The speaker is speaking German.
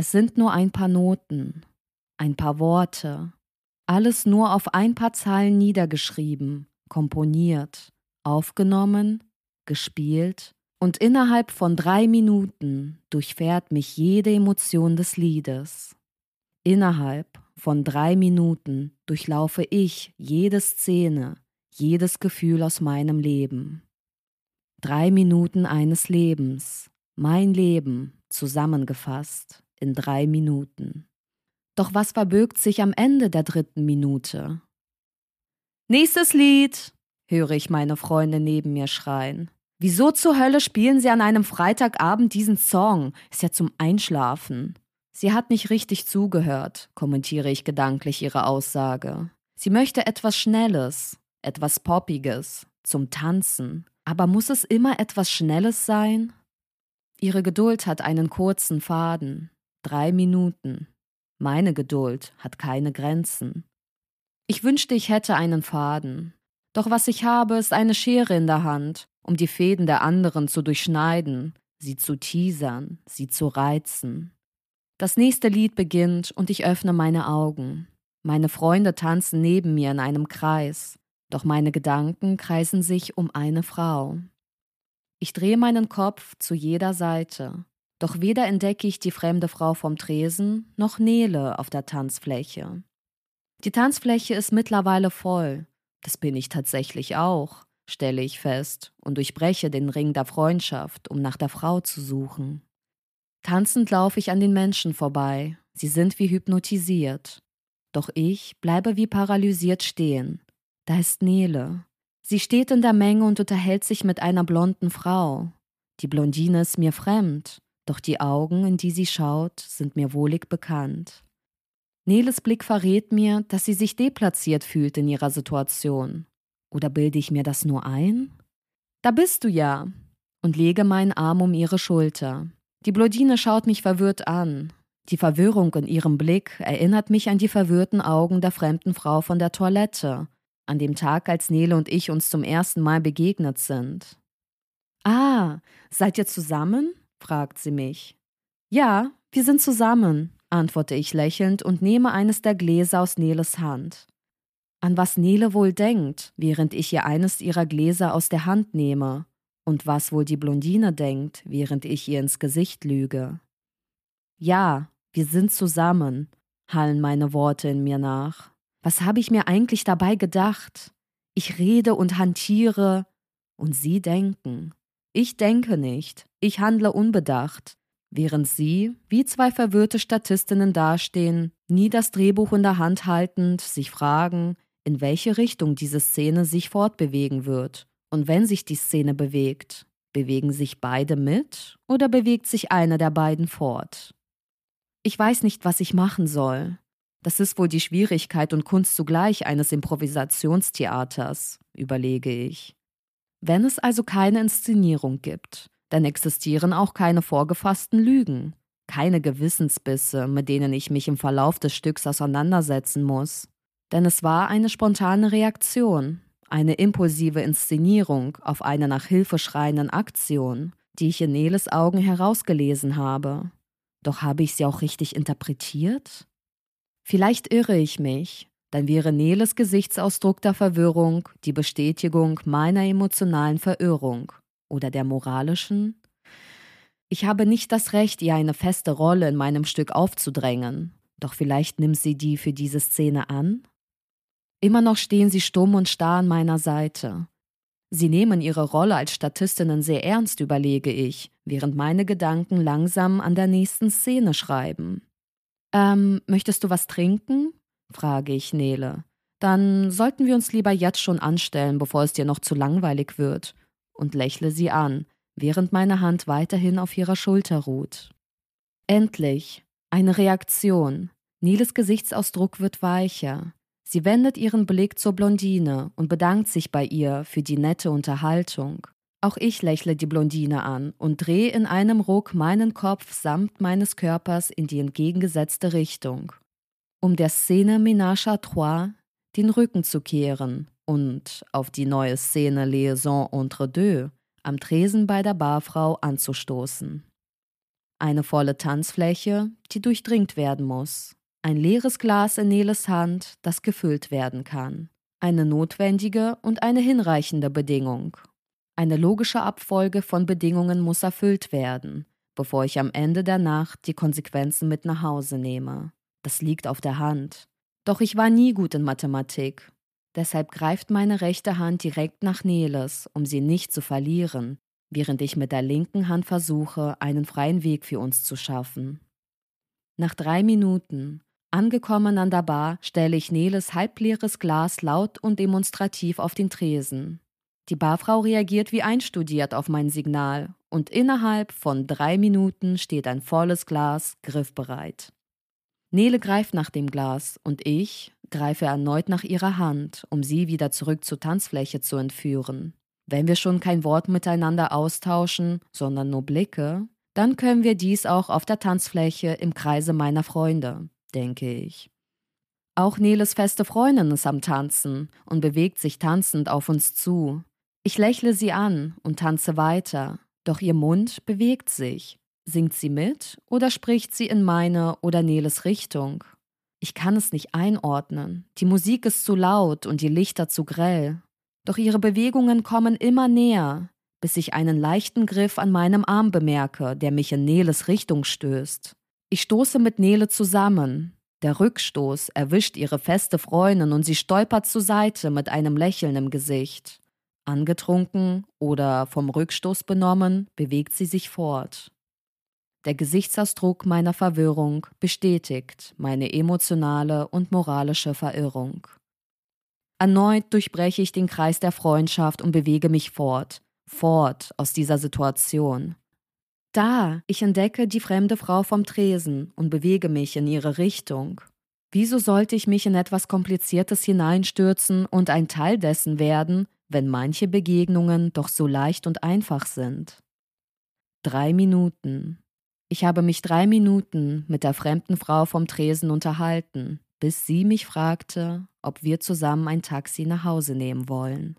Es sind nur ein paar Noten, ein paar Worte, alles nur auf ein paar Zeilen niedergeschrieben, komponiert, aufgenommen, gespielt, und innerhalb von drei Minuten durchfährt mich jede Emotion des Liedes. Innerhalb von drei Minuten durchlaufe ich jede Szene, jedes Gefühl aus meinem Leben. Drei Minuten eines Lebens, mein Leben zusammengefasst in drei Minuten. Doch was verbirgt sich am Ende der dritten Minute? Nächstes Lied, höre ich meine Freunde neben mir schreien. Wieso zur Hölle spielen Sie an einem Freitagabend diesen Song? Ist ja zum Einschlafen. Sie hat nicht richtig zugehört, kommentiere ich gedanklich ihre Aussage. Sie möchte etwas Schnelles, etwas Poppiges, zum Tanzen. Aber muss es immer etwas Schnelles sein? Ihre Geduld hat einen kurzen Faden. Drei Minuten. Meine Geduld hat keine Grenzen. Ich wünschte, ich hätte einen Faden. Doch was ich habe, ist eine Schere in der Hand, um die Fäden der anderen zu durchschneiden, sie zu teasern, sie zu reizen. Das nächste Lied beginnt und ich öffne meine Augen. Meine Freunde tanzen neben mir in einem Kreis, doch meine Gedanken kreisen sich um eine Frau. Ich drehe meinen Kopf zu jeder Seite, doch weder entdecke ich die fremde Frau vom Tresen noch Nele auf der Tanzfläche. Die Tanzfläche ist mittlerweile voll, das bin ich tatsächlich auch, stelle ich fest und durchbreche den Ring der Freundschaft, um nach der Frau zu suchen. Tanzend laufe ich an den Menschen vorbei, sie sind wie hypnotisiert. Doch ich bleibe wie paralysiert stehen. Da ist Nele. Sie steht in der Menge und unterhält sich mit einer blonden Frau. Die Blondine ist mir fremd, doch die Augen, in die sie schaut, sind mir wohlig bekannt. Neles Blick verrät mir, dass sie sich deplatziert fühlt in ihrer Situation. Oder bilde ich mir das nur ein? Da bist du ja. Und lege meinen Arm um ihre Schulter. Die Blondine schaut mich verwirrt an. Die Verwirrung in ihrem Blick erinnert mich an die verwirrten Augen der fremden Frau von der Toilette, an dem Tag, als Nele und ich uns zum ersten Mal begegnet sind. Ah, seid ihr zusammen? Fragt sie mich. Ja, wir sind zusammen, antworte ich lächelnd und nehme eines der Gläser aus Neles Hand. An was Nele wohl denkt, während ich ihr eines ihrer Gläser aus der Hand nehme, und was wohl die Blondine denkt, während ich ihr ins Gesicht lüge. Ja, wir sind zusammen, hallen meine Worte in mir nach. Was habe ich mir eigentlich dabei gedacht? Ich rede und hantiere, und Sie denken. Ich denke nicht, ich handle unbedacht, während Sie, wie zwei verwirrte Statistinnen dastehen, nie das Drehbuch in der Hand haltend, sich fragen, in welche Richtung diese Szene sich fortbewegen wird. Und wenn sich die Szene bewegt, bewegen sich beide mit oder bewegt sich einer der beiden fort? Ich weiß nicht, was ich machen soll. Das ist wohl die Schwierigkeit und Kunst zugleich eines Improvisationstheaters, überlege ich. Wenn es also keine Inszenierung gibt, dann existieren auch keine vorgefassten Lügen, keine Gewissensbisse, mit denen ich mich im Verlauf des Stücks auseinandersetzen muss. Denn es war eine spontane Reaktion, eine impulsive Inszenierung auf eine nach Hilfe schreienden Aktion, die ich in Neles Augen herausgelesen habe. Doch habe ich sie auch richtig interpretiert? Vielleicht irre ich mich, dann wäre Neles Gesichtsausdruck der Verwirrung die Bestätigung meiner emotionalen Verirrung oder der moralischen. Ich habe nicht das Recht, ihr eine feste Rolle in meinem Stück aufzudrängen, doch vielleicht nimmt sie die für diese Szene an? Immer noch stehen sie stumm und starr an meiner Seite. Sie nehmen ihre Rolle als Statistinnen sehr ernst, überlege ich, während meine Gedanken langsam an der nächsten Szene schreiben. Ähm, möchtest du was trinken? frage ich Nele. Dann sollten wir uns lieber jetzt schon anstellen, bevor es dir noch zu langweilig wird, und lächle sie an, während meine Hand weiterhin auf ihrer Schulter ruht. Endlich eine Reaktion. Neles Gesichtsausdruck wird weicher. Sie wendet ihren Blick zur Blondine und bedankt sich bei ihr für die nette Unterhaltung. Auch ich lächle die Blondine an und drehe in einem Ruck meinen Kopf samt meines Körpers in die entgegengesetzte Richtung, um der Szene Ménage à Trois den Rücken zu kehren und auf die neue Szene Liaison entre deux am Tresen bei der Barfrau anzustoßen. Eine volle Tanzfläche, die durchdringt werden muss. Ein leeres Glas in Neles Hand, das gefüllt werden kann. Eine notwendige und eine hinreichende Bedingung. Eine logische Abfolge von Bedingungen muss erfüllt werden, bevor ich am Ende der Nacht die Konsequenzen mit nach Hause nehme. Das liegt auf der Hand. Doch ich war nie gut in Mathematik. Deshalb greift meine rechte Hand direkt nach Neles, um sie nicht zu verlieren, während ich mit der linken Hand versuche, einen freien Weg für uns zu schaffen. Nach drei Minuten, angekommen an der Bar, stelle ich Neles halbleeres Glas laut und demonstrativ auf den Tresen. Die Barfrau reagiert wie einstudiert auf mein Signal und innerhalb von drei Minuten steht ein volles Glas griffbereit. Nele greift nach dem Glas und ich greife erneut nach ihrer Hand, um sie wieder zurück zur Tanzfläche zu entführen. Wenn wir schon kein Wort miteinander austauschen, sondern nur Blicke, dann können wir dies auch auf der Tanzfläche im Kreise meiner Freunde, denke ich. Auch Neles feste Freundin ist am Tanzen und bewegt sich tanzend auf uns zu. Ich lächle sie an und tanze weiter, doch ihr Mund bewegt sich. Singt sie mit oder spricht sie in meine oder Neles Richtung? Ich kann es nicht einordnen. Die Musik ist zu laut und die Lichter zu grell. Doch ihre Bewegungen kommen immer näher, bis ich einen leichten Griff an meinem Arm bemerke, der mich in Neles Richtung stößt. Ich stoße mit Nele zusammen. Der Rückstoß erwischt ihre feste Freundin und sie stolpert zur Seite mit einem Lächeln im Gesicht. Angetrunken oder vom Rückstoß benommen, bewegt sie sich fort. Der Gesichtsausdruck meiner Verwirrung bestätigt meine emotionale und moralische Verirrung. Erneut durchbreche ich den Kreis der Freundschaft und bewege mich fort, fort aus dieser Situation. Da, ich entdecke die fremde Frau vom Tresen und bewege mich in ihre Richtung. Wieso sollte ich mich in etwas Kompliziertes hineinstürzen und ein Teil dessen werden, wenn manche Begegnungen doch so leicht und einfach sind? Drei Minuten. Ich habe mich drei Minuten mit der fremden Frau vom Tresen unterhalten, bis sie mich fragte, ob wir zusammen ein Taxi nach Hause nehmen wollen.